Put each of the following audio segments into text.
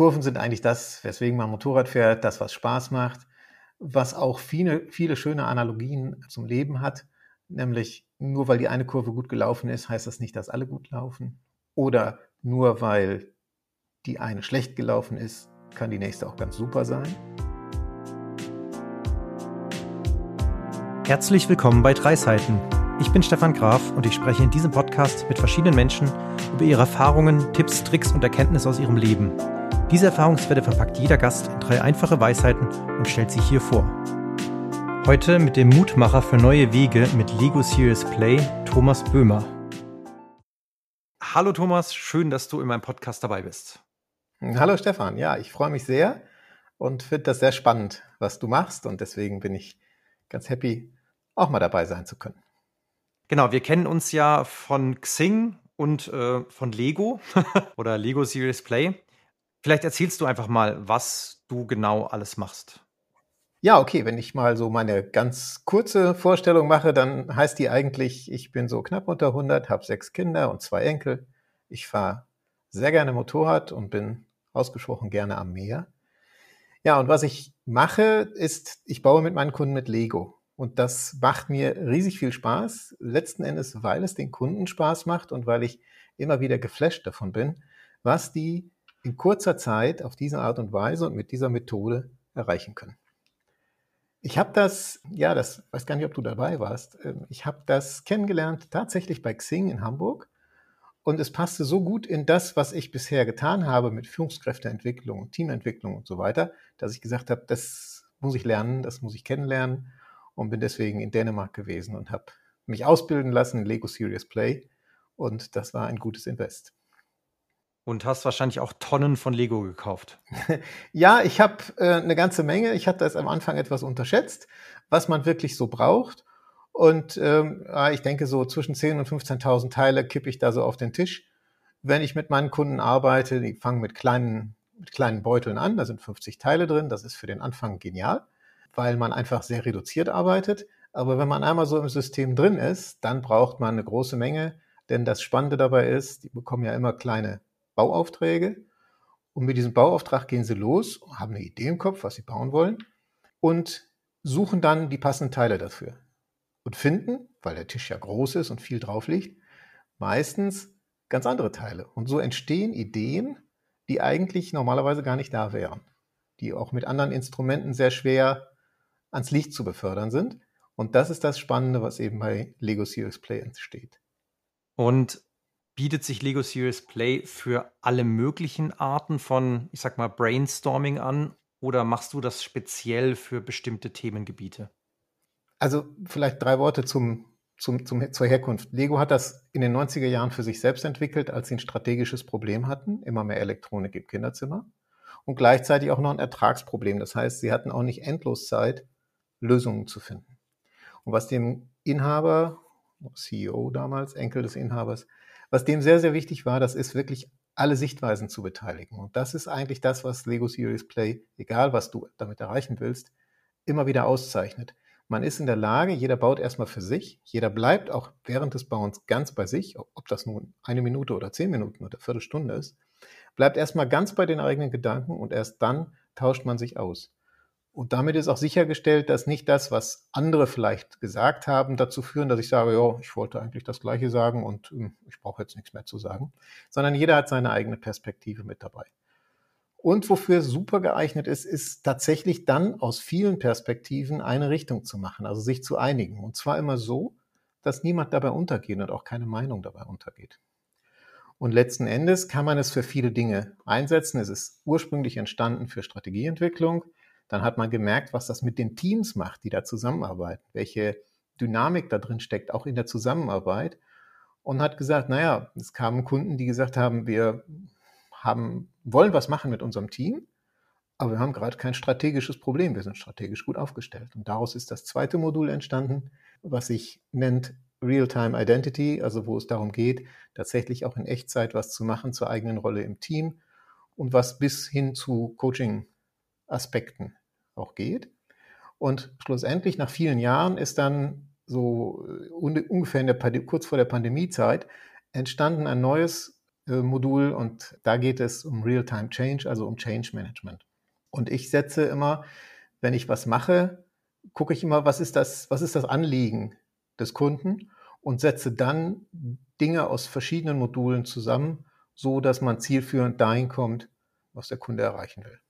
Kurven sind eigentlich das, weswegen man Motorrad fährt, das, was Spaß macht, was auch viele, viele schöne Analogien zum Leben hat, nämlich nur weil die eine Kurve gut gelaufen ist, heißt das nicht, dass alle gut laufen. Oder nur weil die eine schlecht gelaufen ist, kann die nächste auch ganz super sein. Herzlich willkommen bei Drei Seiten. Ich bin Stefan Graf und ich spreche in diesem Podcast mit verschiedenen Menschen über ihre Erfahrungen, Tipps, Tricks und Erkenntnisse aus ihrem Leben. Diese Erfahrungswerte verpackt jeder Gast in drei einfache Weisheiten und stellt sie hier vor. Heute mit dem Mutmacher für neue Wege mit Lego Serious Play, Thomas Böhmer. Hallo Thomas, schön, dass du in meinem Podcast dabei bist. Hallo Stefan, ja, ich freue mich sehr und finde das sehr spannend, was du machst und deswegen bin ich ganz happy, auch mal dabei sein zu können. Genau, wir kennen uns ja von Xing und äh, von Lego oder Lego Serious Play. Vielleicht erzählst du einfach mal, was du genau alles machst. Ja, okay, wenn ich mal so meine ganz kurze Vorstellung mache, dann heißt die eigentlich, ich bin so knapp unter 100, habe sechs Kinder und zwei Enkel. Ich fahre sehr gerne Motorrad und bin ausgesprochen gerne am Meer. Ja, und was ich mache, ist, ich baue mit meinen Kunden mit Lego. Und das macht mir riesig viel Spaß. Letzten Endes, weil es den Kunden Spaß macht und weil ich immer wieder geflasht davon bin, was die in kurzer Zeit auf diese Art und Weise und mit dieser Methode erreichen können. Ich habe das, ja, das weiß gar nicht, ob du dabei warst. Ähm, ich habe das kennengelernt tatsächlich bei Xing in Hamburg und es passte so gut in das, was ich bisher getan habe mit Führungskräfteentwicklung, Teamentwicklung und so weiter, dass ich gesagt habe, das muss ich lernen, das muss ich kennenlernen und bin deswegen in Dänemark gewesen und habe mich ausbilden lassen in Lego Serious Play und das war ein gutes Invest. Und hast wahrscheinlich auch Tonnen von Lego gekauft. ja, ich habe äh, eine ganze Menge. Ich hatte das am Anfang etwas unterschätzt, was man wirklich so braucht. Und ähm, ich denke, so zwischen 10.000 und 15.000 Teile kippe ich da so auf den Tisch. Wenn ich mit meinen Kunden arbeite, die fangen mit kleinen, mit kleinen Beuteln an, da sind 50 Teile drin. Das ist für den Anfang genial, weil man einfach sehr reduziert arbeitet. Aber wenn man einmal so im System drin ist, dann braucht man eine große Menge. Denn das Spannende dabei ist, die bekommen ja immer kleine Bauaufträge. Und mit diesem Bauauftrag gehen sie los, haben eine Idee im Kopf, was sie bauen wollen und suchen dann die passenden Teile dafür. Und finden, weil der Tisch ja groß ist und viel drauf liegt, meistens ganz andere Teile. Und so entstehen Ideen, die eigentlich normalerweise gar nicht da wären, die auch mit anderen Instrumenten sehr schwer ans Licht zu befördern sind. Und das ist das Spannende, was eben bei Lego Serious Play entsteht. Und bietet sich Lego Serious Play für alle möglichen Arten von, ich sag mal, Brainstorming an oder machst du das speziell für bestimmte Themengebiete? Also vielleicht drei Worte zum, zum, zum, zur Herkunft. Lego hat das in den 90er Jahren für sich selbst entwickelt, als sie ein strategisches Problem hatten, immer mehr Elektronik im Kinderzimmer und gleichzeitig auch noch ein Ertragsproblem. Das heißt, sie hatten auch nicht endlos Zeit, Lösungen zu finden. Und was dem Inhaber, CEO damals, Enkel des Inhabers, was dem sehr, sehr wichtig war, das ist wirklich alle Sichtweisen zu beteiligen. Und das ist eigentlich das, was Lego Serious Play, egal was du damit erreichen willst, immer wieder auszeichnet. Man ist in der Lage, jeder baut erstmal für sich, jeder bleibt auch während des Bauens ganz bei sich, ob das nun eine Minute oder zehn Minuten oder Viertelstunde ist, bleibt erstmal ganz bei den eigenen Gedanken und erst dann tauscht man sich aus. Und damit ist auch sichergestellt, dass nicht das, was andere vielleicht gesagt haben, dazu führen, dass ich sage, ja, ich wollte eigentlich das Gleiche sagen und hm, ich brauche jetzt nichts mehr zu sagen, sondern jeder hat seine eigene Perspektive mit dabei. Und wofür super geeignet ist, ist tatsächlich dann aus vielen Perspektiven eine Richtung zu machen, also sich zu einigen. Und zwar immer so, dass niemand dabei untergeht und auch keine Meinung dabei untergeht. Und letzten Endes kann man es für viele Dinge einsetzen. Es ist ursprünglich entstanden für Strategieentwicklung dann hat man gemerkt, was das mit den Teams macht, die da zusammenarbeiten, welche Dynamik da drin steckt, auch in der Zusammenarbeit. Und hat gesagt, naja, es kamen Kunden, die gesagt haben, wir haben, wollen was machen mit unserem Team, aber wir haben gerade kein strategisches Problem. Wir sind strategisch gut aufgestellt. Und daraus ist das zweite Modul entstanden, was sich nennt Real-Time Identity, also wo es darum geht, tatsächlich auch in Echtzeit was zu machen zur eigenen Rolle im Team und was bis hin zu Coaching-Aspekten auch geht. Und schlussendlich nach vielen Jahren ist dann so äh, ungefähr der, kurz vor der Pandemiezeit entstanden ein neues Modul und da geht es um Real-Time Change, also um Change Management. Und ich setze immer, wenn ich was mache, gucke ich immer, was ist das, was ist das Anliegen des Kunden und setze dann Dinge aus verschiedenen Modulen zusammen, so dass man zielführend dahin kommt, was der Kunde erreichen will.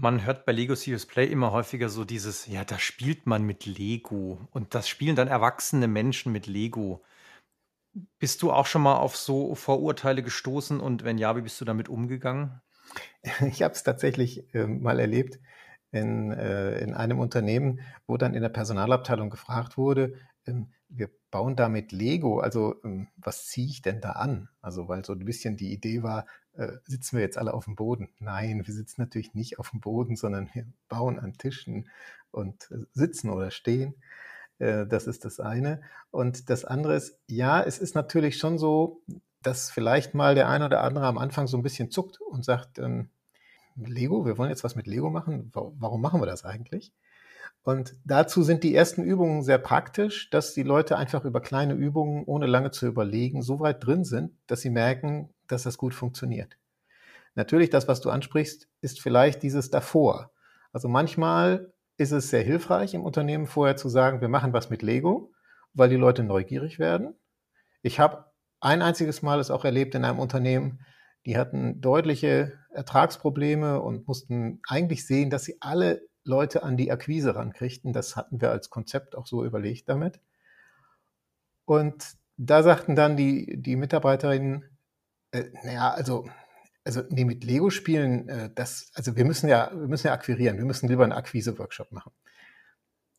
Man hört bei Lego Serious Play immer häufiger so dieses, ja, da spielt man mit Lego und das spielen dann erwachsene Menschen mit Lego. Bist du auch schon mal auf so Vorurteile gestoßen und wenn ja, wie bist du damit umgegangen? Ich habe es tatsächlich äh, mal erlebt in, äh, in einem Unternehmen, wo dann in der Personalabteilung gefragt wurde, ähm, wir bauen da mit Lego, also ähm, was ziehe ich denn da an? Also weil so ein bisschen die Idee war, äh, sitzen wir jetzt alle auf dem Boden? Nein, wir sitzen natürlich nicht auf dem Boden, sondern wir bauen an Tischen und äh, sitzen oder stehen. Äh, das ist das eine. Und das andere ist, ja, es ist natürlich schon so, dass vielleicht mal der eine oder andere am Anfang so ein bisschen zuckt und sagt, ähm, Lego, wir wollen jetzt was mit Lego machen. Warum machen wir das eigentlich? Und dazu sind die ersten Übungen sehr praktisch, dass die Leute einfach über kleine Übungen, ohne lange zu überlegen, so weit drin sind, dass sie merken, dass das gut funktioniert. Natürlich, das, was du ansprichst, ist vielleicht dieses davor. Also manchmal ist es sehr hilfreich, im Unternehmen vorher zu sagen, wir machen was mit Lego, weil die Leute neugierig werden. Ich habe ein einziges Mal es auch erlebt in einem Unternehmen, die hatten deutliche Ertragsprobleme und mussten eigentlich sehen, dass sie alle Leute an die Akquise rankriegten. Das hatten wir als Konzept auch so überlegt damit. Und da sagten dann die, die Mitarbeiterinnen, äh, naja, also, also nee, mit Lego spielen, äh, das, also wir müssen ja, wir müssen ja akquirieren, wir müssen lieber einen Akquise-Workshop machen.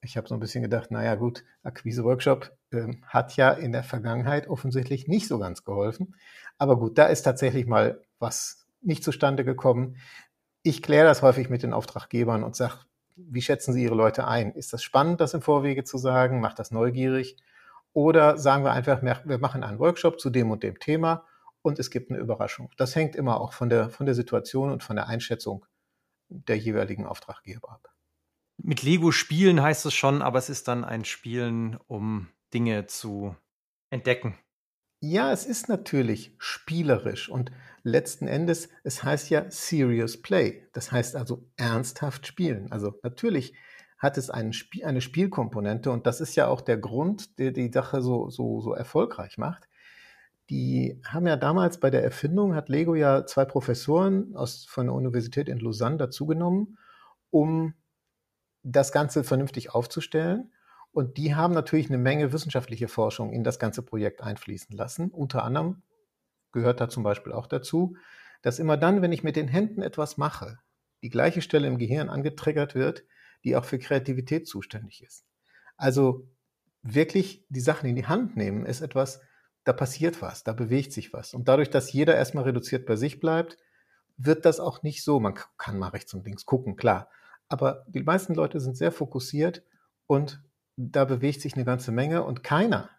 Ich habe so ein bisschen gedacht, naja gut, Akquise-Workshop äh, hat ja in der Vergangenheit offensichtlich nicht so ganz geholfen. Aber gut, da ist tatsächlich mal was nicht zustande gekommen. Ich kläre das häufig mit den Auftraggebern und sage, wie schätzen Sie Ihre Leute ein? Ist das spannend, das im Vorwege zu sagen? Macht das neugierig? Oder sagen wir einfach, wir machen einen Workshop zu dem und dem Thema und es gibt eine Überraschung. Das hängt immer auch von der, von der Situation und von der Einschätzung der jeweiligen Auftraggeber ab. Mit Lego spielen heißt es schon, aber es ist dann ein Spielen, um Dinge zu entdecken. Ja, es ist natürlich spielerisch und letzten Endes, es heißt ja Serious Play. Das heißt also ernsthaft spielen. Also natürlich hat es Spiel, eine Spielkomponente und das ist ja auch der Grund, der die Sache so, so, so erfolgreich macht. Die haben ja damals bei der Erfindung, hat Lego ja zwei Professoren aus, von der Universität in Lausanne dazugenommen, um das Ganze vernünftig aufzustellen. Und die haben natürlich eine Menge wissenschaftliche Forschung in das ganze Projekt einfließen lassen. Unter anderem gehört da zum Beispiel auch dazu, dass immer dann, wenn ich mit den Händen etwas mache, die gleiche Stelle im Gehirn angetriggert wird, die auch für Kreativität zuständig ist. Also wirklich die Sachen in die Hand nehmen, ist etwas, da passiert was, da bewegt sich was. Und dadurch, dass jeder erstmal reduziert bei sich bleibt, wird das auch nicht so. Man kann mal rechts und links gucken, klar. Aber die meisten Leute sind sehr fokussiert und da bewegt sich eine ganze Menge und keiner,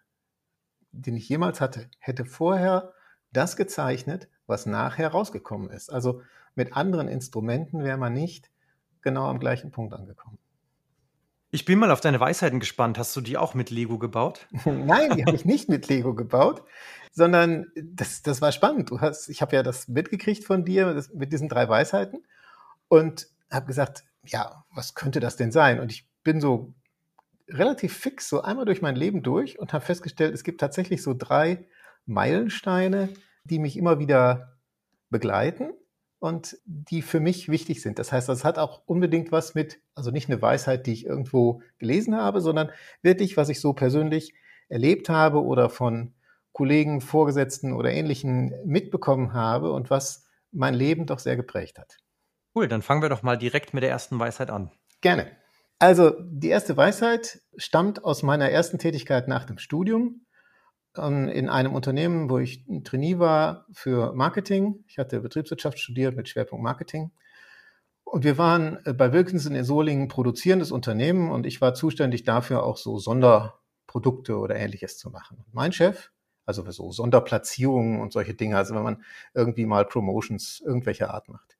den ich jemals hatte, hätte vorher das gezeichnet, was nachher rausgekommen ist. Also mit anderen Instrumenten wäre man nicht genau am gleichen Punkt angekommen. Ich bin mal auf deine Weisheiten gespannt. Hast du die auch mit Lego gebaut? Nein, die habe ich nicht mit Lego gebaut, sondern das, das war spannend. Du hast, ich habe ja das mitgekriegt von dir das, mit diesen drei Weisheiten und habe gesagt, ja, was könnte das denn sein? Und ich bin so relativ fix so einmal durch mein Leben durch und habe festgestellt, es gibt tatsächlich so drei Meilensteine, die mich immer wieder begleiten und die für mich wichtig sind. Das heißt, das hat auch unbedingt was mit, also nicht eine Weisheit, die ich irgendwo gelesen habe, sondern wirklich, was ich so persönlich erlebt habe oder von Kollegen, Vorgesetzten oder Ähnlichen mitbekommen habe und was mein Leben doch sehr geprägt hat. Cool, dann fangen wir doch mal direkt mit der ersten Weisheit an. Gerne. Also die erste Weisheit stammt aus meiner ersten Tätigkeit nach dem Studium in einem Unternehmen, wo ich ein Trainee war für Marketing. Ich hatte Betriebswirtschaft studiert mit Schwerpunkt Marketing. Und wir waren äh, bei Wilkinson in Solingen produzierendes Unternehmen und ich war zuständig dafür, auch so Sonderprodukte oder ähnliches zu machen. Und mein Chef, also so Sonderplatzierungen und solche Dinge, also wenn man irgendwie mal Promotions irgendwelcher Art macht.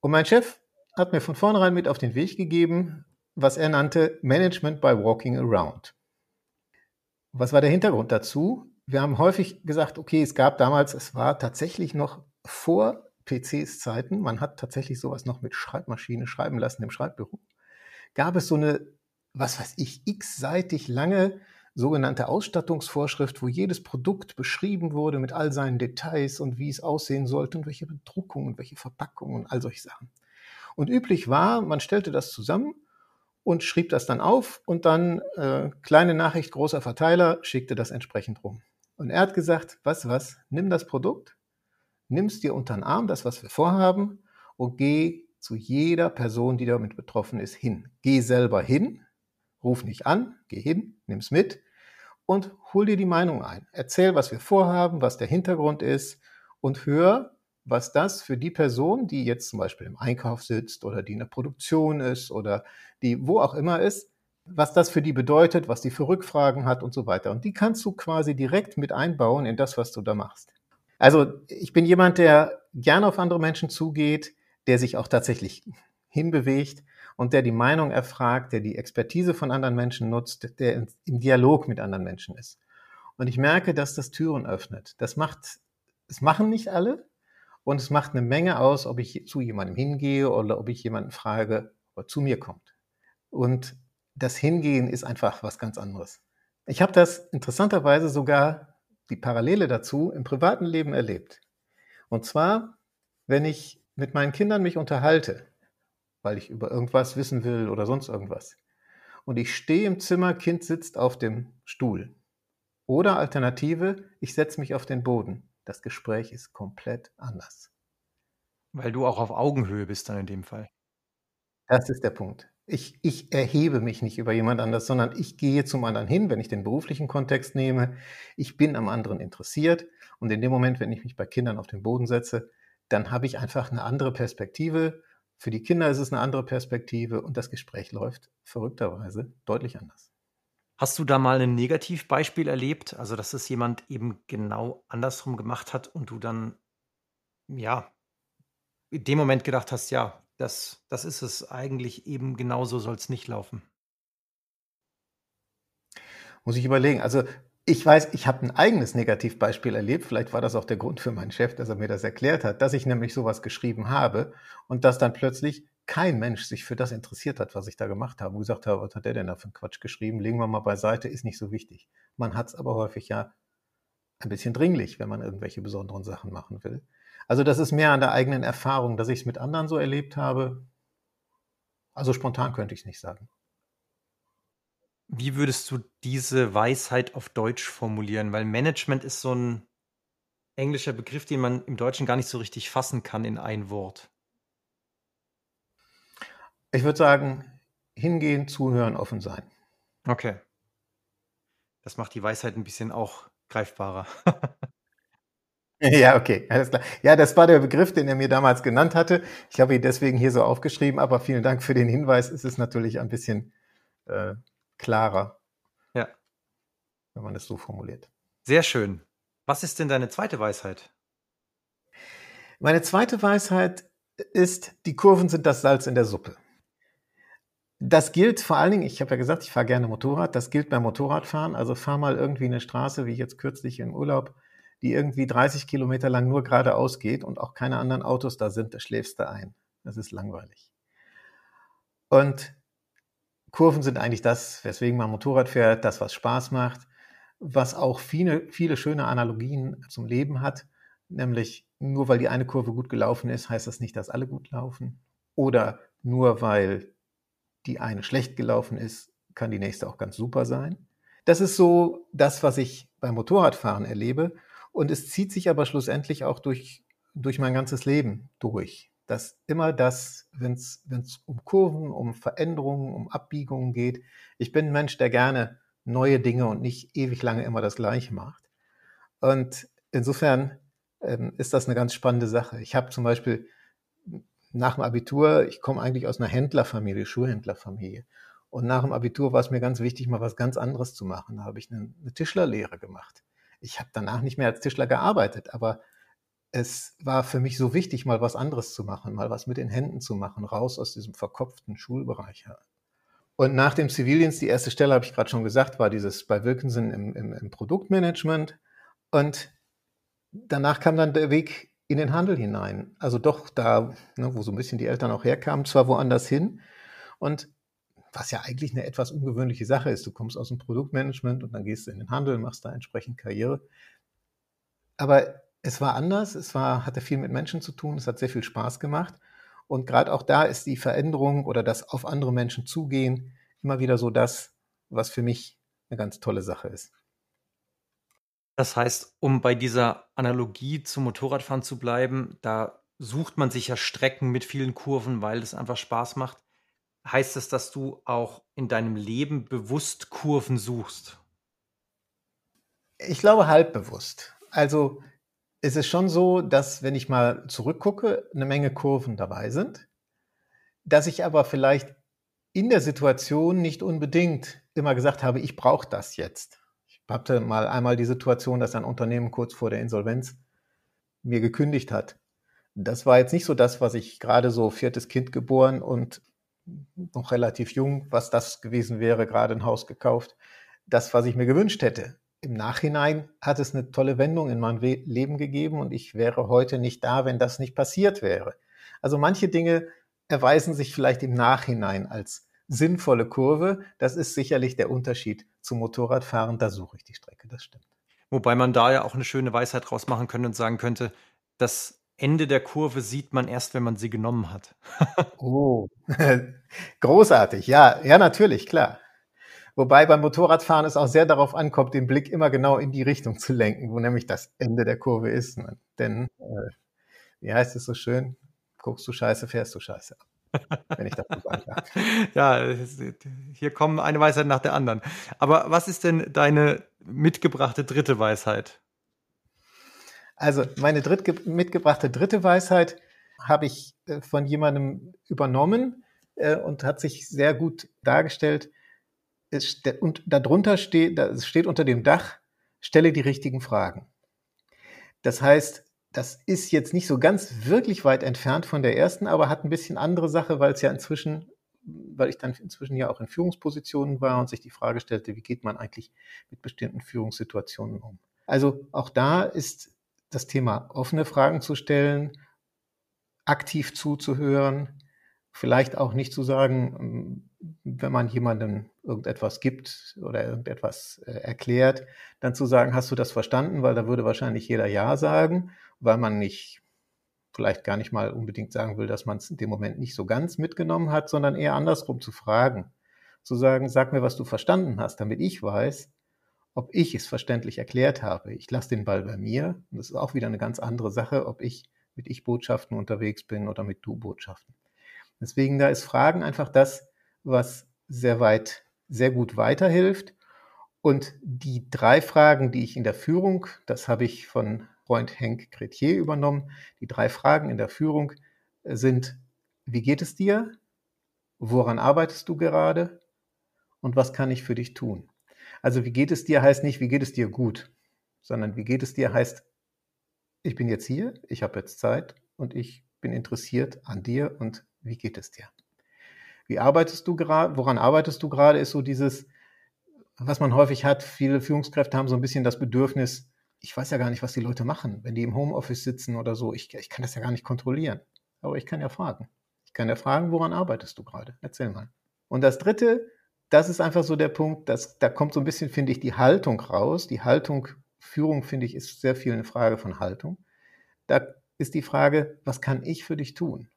Und mein Chef hat mir von vornherein mit auf den Weg gegeben, was er nannte Management by Walking Around. Was war der Hintergrund dazu? wir haben häufig gesagt, okay, es gab damals, es war tatsächlich noch vor PCs Zeiten, man hat tatsächlich sowas noch mit Schreibmaschine schreiben lassen im Schreibbüro, gab es so eine, was weiß ich, x-seitig lange sogenannte Ausstattungsvorschrift, wo jedes Produkt beschrieben wurde mit all seinen Details und wie es aussehen sollte und welche Bedruckung und welche Verpackung und all solche Sachen. Und üblich war, man stellte das zusammen und schrieb das dann auf und dann äh, kleine Nachricht, großer Verteiler, schickte das entsprechend rum. Und er hat gesagt, was, was, nimm das Produkt, nimmst dir unter den Arm, das, was wir vorhaben, und geh zu jeder Person, die damit betroffen ist, hin. Geh selber hin, ruf nicht an, geh hin, nimm's mit und hol dir die Meinung ein. Erzähl, was wir vorhaben, was der Hintergrund ist und hör, was das für die Person, die jetzt zum Beispiel im Einkauf sitzt oder die in der Produktion ist oder die wo auch immer ist, was das für die bedeutet, was die für Rückfragen hat und so weiter. Und die kannst du quasi direkt mit einbauen in das, was du da machst. Also ich bin jemand, der gerne auf andere Menschen zugeht, der sich auch tatsächlich hinbewegt und der die Meinung erfragt, der die Expertise von anderen Menschen nutzt, der im Dialog mit anderen Menschen ist. Und ich merke, dass das Türen öffnet. Das macht, es machen nicht alle und es macht eine Menge aus, ob ich zu jemandem hingehe oder ob ich jemanden frage, ob er zu mir kommt. Und das Hingehen ist einfach was ganz anderes. Ich habe das interessanterweise sogar die Parallele dazu im privaten Leben erlebt. Und zwar, wenn ich mit meinen Kindern mich unterhalte, weil ich über irgendwas wissen will oder sonst irgendwas. Und ich stehe im Zimmer, Kind sitzt auf dem Stuhl. Oder Alternative, ich setze mich auf den Boden. Das Gespräch ist komplett anders. Weil du auch auf Augenhöhe bist dann in dem Fall. Das ist der Punkt. Ich, ich erhebe mich nicht über jemand anders, sondern ich gehe zum anderen hin, wenn ich den beruflichen Kontext nehme. Ich bin am anderen interessiert. Und in dem Moment, wenn ich mich bei Kindern auf den Boden setze, dann habe ich einfach eine andere Perspektive. Für die Kinder ist es eine andere Perspektive und das Gespräch läuft verrückterweise deutlich anders. Hast du da mal ein Negativbeispiel erlebt? Also, dass es jemand eben genau andersrum gemacht hat und du dann, ja, in dem Moment gedacht hast, ja, das, das ist es eigentlich eben genauso soll es nicht laufen. Muss ich überlegen. Also ich weiß, ich habe ein eigenes Negativbeispiel erlebt. Vielleicht war das auch der Grund für meinen Chef, dass er mir das erklärt hat, dass ich nämlich sowas geschrieben habe und dass dann plötzlich kein Mensch sich für das interessiert hat, was ich da gemacht habe und gesagt habe, was hat der denn da für einen Quatsch geschrieben? Legen wir mal beiseite, ist nicht so wichtig. Man hat es aber häufig ja ein bisschen dringlich, wenn man irgendwelche besonderen Sachen machen will. Also das ist mehr an der eigenen Erfahrung, dass ich es mit anderen so erlebt habe. Also spontan könnte ich es nicht sagen. Wie würdest du diese Weisheit auf Deutsch formulieren? Weil Management ist so ein englischer Begriff, den man im Deutschen gar nicht so richtig fassen kann in ein Wort. Ich würde sagen, hingehen, zuhören, offen sein. Okay. Das macht die Weisheit ein bisschen auch greifbarer. Ja, okay, alles klar. Ja, das war der Begriff, den er mir damals genannt hatte. Ich habe ihn deswegen hier so aufgeschrieben, aber vielen Dank für den Hinweis. Es ist natürlich ein bisschen äh, klarer, ja. wenn man es so formuliert. Sehr schön. Was ist denn deine zweite Weisheit? Meine zweite Weisheit ist, die Kurven sind das Salz in der Suppe. Das gilt vor allen Dingen, ich habe ja gesagt, ich fahre gerne Motorrad, das gilt beim Motorradfahren. Also fahr mal irgendwie eine Straße, wie jetzt kürzlich im Urlaub, die irgendwie 30 Kilometer lang nur geradeaus geht und auch keine anderen Autos da sind, da schläfst du ein. Das ist langweilig. Und Kurven sind eigentlich das, weswegen man Motorrad fährt, das, was Spaß macht, was auch viele, viele schöne Analogien zum Leben hat, nämlich nur weil die eine Kurve gut gelaufen ist, heißt das nicht, dass alle gut laufen. Oder nur weil die eine schlecht gelaufen ist, kann die nächste auch ganz super sein. Das ist so das, was ich beim Motorradfahren erlebe. Und es zieht sich aber schlussendlich auch durch, durch mein ganzes Leben durch. Dass immer das, wenn es um Kurven, um Veränderungen, um Abbiegungen geht, ich bin ein Mensch, der gerne neue Dinge und nicht ewig lange immer das Gleiche macht. Und insofern ähm, ist das eine ganz spannende Sache. Ich habe zum Beispiel nach dem Abitur, ich komme eigentlich aus einer Händlerfamilie, Schuhhändlerfamilie. Und nach dem Abitur war es mir ganz wichtig, mal was ganz anderes zu machen. Da habe ich eine, eine Tischlerlehre gemacht ich habe danach nicht mehr als Tischler gearbeitet, aber es war für mich so wichtig, mal was anderes zu machen, mal was mit den Händen zu machen, raus aus diesem verkopften Schulbereich. Und nach dem Zivildienst, die erste Stelle, habe ich gerade schon gesagt, war dieses bei Wilkinson im, im, im Produktmanagement. Und danach kam dann der Weg in den Handel hinein. Also doch da, ne, wo so ein bisschen die Eltern auch herkamen, zwar woanders hin. Und was ja eigentlich eine etwas ungewöhnliche Sache ist. Du kommst aus dem Produktmanagement und dann gehst du in den Handel, machst da entsprechend Karriere. Aber es war anders, es war, hatte viel mit Menschen zu tun, es hat sehr viel Spaß gemacht. Und gerade auch da ist die Veränderung oder das auf andere Menschen zugehen immer wieder so das, was für mich eine ganz tolle Sache ist. Das heißt, um bei dieser Analogie zum Motorradfahren zu bleiben, da sucht man sich ja Strecken mit vielen Kurven, weil es einfach Spaß macht. Heißt es, dass du auch in deinem Leben bewusst Kurven suchst? Ich glaube halb bewusst. Also es ist schon so, dass wenn ich mal zurückgucke, eine Menge Kurven dabei sind, dass ich aber vielleicht in der Situation nicht unbedingt immer gesagt habe, ich brauche das jetzt. Ich hatte mal einmal die Situation, dass ein Unternehmen kurz vor der Insolvenz mir gekündigt hat. Das war jetzt nicht so das, was ich gerade so viertes Kind geboren und noch relativ jung, was das gewesen wäre, gerade ein Haus gekauft. Das, was ich mir gewünscht hätte. Im Nachhinein hat es eine tolle Wendung in mein Leben gegeben und ich wäre heute nicht da, wenn das nicht passiert wäre. Also manche Dinge erweisen sich vielleicht im Nachhinein als sinnvolle Kurve. Das ist sicherlich der Unterschied zum Motorradfahren. Da suche ich die Strecke, das stimmt. Wobei man da ja auch eine schöne Weisheit draus machen könnte und sagen könnte, das Ende der Kurve sieht man erst, wenn man sie genommen hat. oh, großartig. Ja, ja, natürlich, klar. Wobei beim Motorradfahren es auch sehr darauf ankommt, den Blick immer genau in die Richtung zu lenken, wo nämlich das Ende der Kurve ist. Ne? Denn, äh, wie heißt es so schön? Guckst du Scheiße, fährst du Scheiße. Wenn ich das so sagen darf. ja, hier kommen eine Weisheit nach der anderen. Aber was ist denn deine mitgebrachte dritte Weisheit? Also meine dritt, mitgebrachte dritte Weisheit habe ich äh, von jemandem übernommen äh, und hat sich sehr gut dargestellt. Und darunter steht, das steht unter dem Dach, stelle die richtigen Fragen. Das heißt, das ist jetzt nicht so ganz wirklich weit entfernt von der ersten, aber hat ein bisschen andere Sache, weil es ja inzwischen, weil ich dann inzwischen ja auch in Führungspositionen war und sich die Frage stellte, wie geht man eigentlich mit bestimmten Führungssituationen um. Also auch da ist das Thema offene Fragen zu stellen, aktiv zuzuhören, vielleicht auch nicht zu sagen, wenn man jemandem irgendetwas gibt oder irgendetwas äh, erklärt, dann zu sagen, hast du das verstanden? Weil da würde wahrscheinlich jeder Ja sagen, weil man nicht vielleicht gar nicht mal unbedingt sagen will, dass man es in dem Moment nicht so ganz mitgenommen hat, sondern eher andersrum zu fragen. Zu sagen, sag mir, was du verstanden hast, damit ich weiß, ob ich es verständlich erklärt habe. Ich lasse den Ball bei mir. Und das ist auch wieder eine ganz andere Sache, ob ich mit Ich-Botschaften unterwegs bin oder mit Du-Botschaften. Deswegen da ist Fragen einfach das, was sehr weit, sehr gut weiterhilft. Und die drei Fragen, die ich in der Führung, das habe ich von Freund Henk Cretier übernommen, die drei Fragen in der Führung sind, wie geht es dir? Woran arbeitest du gerade? Und was kann ich für dich tun? Also wie geht es dir heißt nicht, wie geht es dir gut, sondern wie geht es dir heißt, ich bin jetzt hier, ich habe jetzt Zeit und ich bin interessiert an dir und wie geht es dir? Wie arbeitest du gerade, woran arbeitest du gerade, ist so dieses, was man häufig hat, viele Führungskräfte haben so ein bisschen das Bedürfnis, ich weiß ja gar nicht, was die Leute machen, wenn die im Homeoffice sitzen oder so, ich, ich kann das ja gar nicht kontrollieren. Aber ich kann ja fragen. Ich kann ja fragen, woran arbeitest du gerade? Erzähl mal. Und das Dritte, das ist einfach so der Punkt, dass da kommt so ein bisschen, finde ich, die Haltung raus. Die Haltung, Führung, finde ich, ist sehr viel eine Frage von Haltung. Da ist die Frage, was kann ich für dich tun?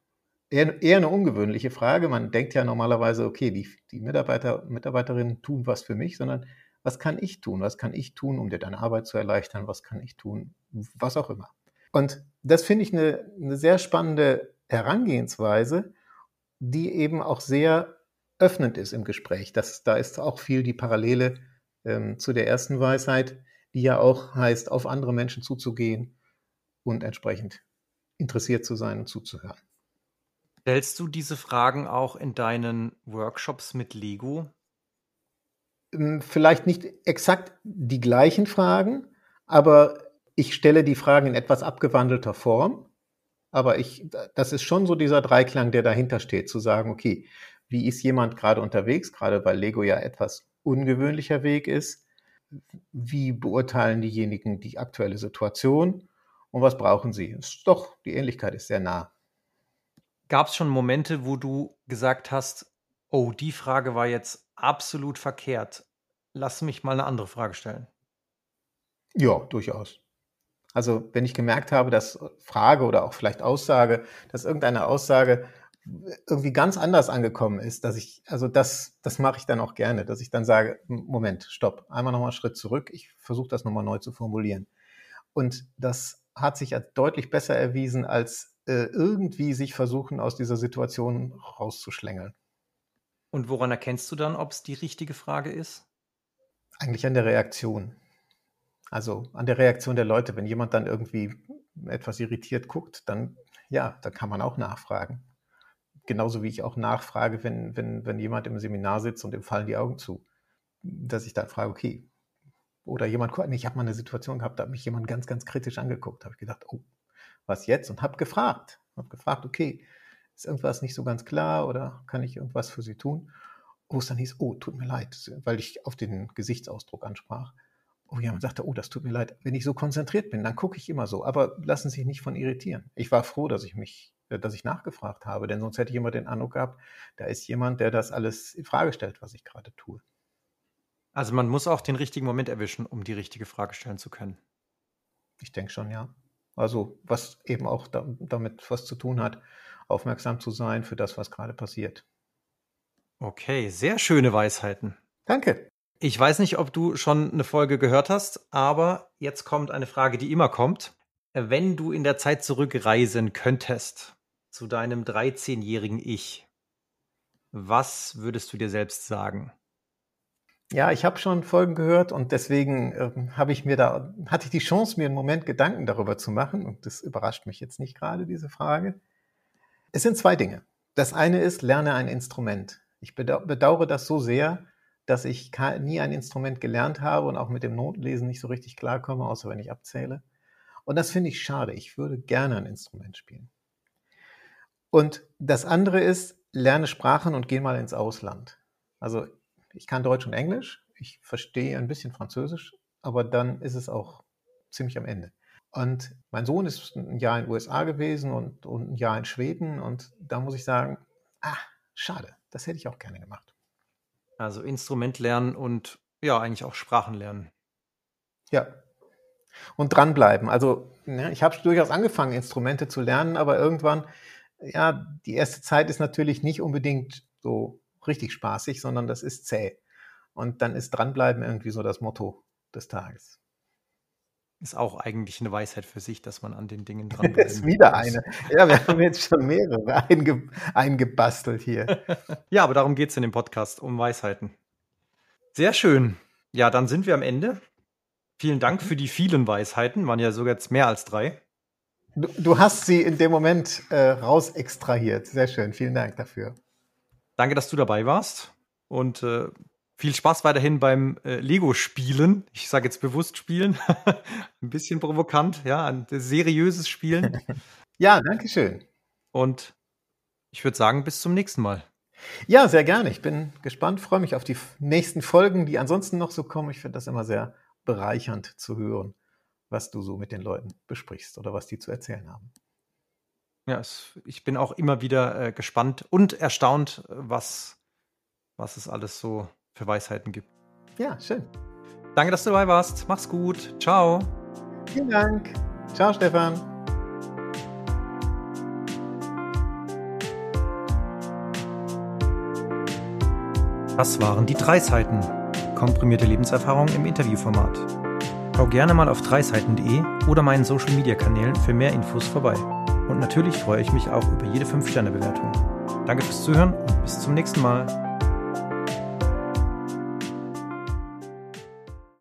Eher, eher eine ungewöhnliche Frage. Man denkt ja normalerweise, okay, die, die Mitarbeiter, Mitarbeiterinnen tun was für mich, sondern was kann ich tun? Was kann ich tun, um dir deine Arbeit zu erleichtern? Was kann ich tun? Was auch immer. Und das finde ich eine, eine sehr spannende Herangehensweise, die eben auch sehr öffnend ist im Gespräch. Das, da ist auch viel die Parallele ähm, zu der ersten Weisheit, die ja auch heißt, auf andere Menschen zuzugehen und entsprechend interessiert zu sein und zuzuhören. Stellst du diese Fragen auch in deinen Workshops mit Lego? Ähm, vielleicht nicht exakt die gleichen Fragen, aber ich stelle die Fragen in etwas abgewandelter Form. Aber ich, das ist schon so dieser Dreiklang, der dahinter steht, zu sagen, okay, wie ist jemand gerade unterwegs, gerade weil Lego ja etwas ungewöhnlicher Weg ist. wie beurteilen diejenigen die aktuelle Situation und was brauchen sie. Ist doch, die Ähnlichkeit ist sehr nah. Gab es schon Momente, wo du gesagt hast, oh, die Frage war jetzt absolut verkehrt. Lass mich mal eine andere Frage stellen. Ja, durchaus. Also wenn ich gemerkt habe, dass Frage oder auch vielleicht Aussage, dass irgendeine Aussage irgendwie ganz anders angekommen ist, dass ich, also das, das mache ich dann auch gerne, dass ich dann sage, Moment, stopp, einmal nochmal einen Schritt zurück, ich versuche das nochmal neu zu formulieren. Und das hat sich als deutlich besser erwiesen, als äh, irgendwie sich versuchen, aus dieser Situation rauszuschlängeln. Und woran erkennst du dann, ob es die richtige Frage ist? Eigentlich an der Reaktion. Also an der Reaktion der Leute. Wenn jemand dann irgendwie etwas irritiert guckt, dann ja, da kann man auch nachfragen. Genauso wie ich auch nachfrage, wenn, wenn, wenn jemand im Seminar sitzt und ihm fallen die Augen zu. Dass ich dann frage, okay, oder jemand, ich habe mal eine Situation gehabt, da hat mich jemand ganz, ganz kritisch angeguckt. Da habe ich gedacht, oh, was jetzt? Und habe gefragt. Habe gefragt, okay, ist irgendwas nicht so ganz klar oder kann ich irgendwas für Sie tun? Wo es dann hieß, oh, tut mir leid, weil ich auf den Gesichtsausdruck ansprach. Oh, jemand sagte, oh, das tut mir leid. Wenn ich so konzentriert bin, dann gucke ich immer so. Aber lassen Sie sich nicht von irritieren. Ich war froh, dass ich mich, äh, dass ich nachgefragt habe, denn sonst hätte ich immer den Eindruck gehabt, da ist jemand, der das alles in Frage stellt, was ich gerade tue. Also man muss auch den richtigen Moment erwischen, um die richtige Frage stellen zu können. Ich denke schon, ja. Also was eben auch da, damit was zu tun hat, aufmerksam zu sein für das, was gerade passiert. Okay, sehr schöne Weisheiten. Danke. Ich weiß nicht, ob du schon eine Folge gehört hast, aber jetzt kommt eine Frage, die immer kommt. Wenn du in der Zeit zurückreisen könntest zu deinem 13-jährigen Ich, was würdest du dir selbst sagen? Ja, ich habe schon Folgen gehört und deswegen äh, habe ich mir da hatte ich die Chance, mir einen Moment Gedanken darüber zu machen und das überrascht mich jetzt nicht gerade diese Frage. Es sind zwei Dinge. Das eine ist, lerne ein Instrument. Ich bedauere das so sehr, dass ich nie ein Instrument gelernt habe und auch mit dem Notlesen nicht so richtig klarkomme, außer wenn ich abzähle. Und das finde ich schade. Ich würde gerne ein Instrument spielen. Und das andere ist, lerne Sprachen und geh mal ins Ausland. Also ich kann Deutsch und Englisch, ich verstehe ein bisschen Französisch, aber dann ist es auch ziemlich am Ende. Und mein Sohn ist ein Jahr in den USA gewesen und, und ein Jahr in Schweden und da muss ich sagen, ah, schade, das hätte ich auch gerne gemacht. Also Instrument lernen und ja, eigentlich auch Sprachen lernen. Ja. Und dranbleiben. Also, ne, ich habe durchaus angefangen, Instrumente zu lernen, aber irgendwann, ja, die erste Zeit ist natürlich nicht unbedingt so richtig spaßig, sondern das ist zäh. Und dann ist dranbleiben irgendwie so das Motto des Tages. Ist auch eigentlich eine Weisheit für sich, dass man an den Dingen dran ist wieder eine. Ja, wir haben jetzt schon mehrere einge eingebastelt hier. ja, aber darum geht es in dem Podcast, um Weisheiten. Sehr schön. Ja, dann sind wir am Ende. Vielen Dank für die vielen Weisheiten, waren ja sogar jetzt mehr als drei. Du, du hast sie in dem Moment äh, raus extrahiert. Sehr schön. Vielen Dank dafür. Danke, dass du dabei warst. Und äh, viel Spaß weiterhin beim äh, Lego-Spielen. Ich sage jetzt bewusst spielen. ein bisschen provokant, ja, ein seriöses Spielen. ja, danke schön. Und ich würde sagen, bis zum nächsten Mal. Ja, sehr gerne. Ich bin gespannt, freue mich auf die nächsten Folgen, die ansonsten noch so kommen. Ich finde das immer sehr bereichernd zu hören, was du so mit den Leuten besprichst oder was die zu erzählen haben. Ja, es, ich bin auch immer wieder äh, gespannt und erstaunt, was, was es alles so für Weisheiten gibt. Ja, schön. Danke, dass du dabei warst. Mach's gut. Ciao. Vielen Dank. Ciao, Stefan. Das waren die drei Seiten. Komprimierte Lebenserfahrung im Interviewformat. Schau gerne mal auf dreiseiten.de oder meinen Social Media Kanälen für mehr Infos vorbei. Und natürlich freue ich mich auch über jede 5-Sterne-Bewertung. Danke fürs Zuhören und bis zum nächsten Mal.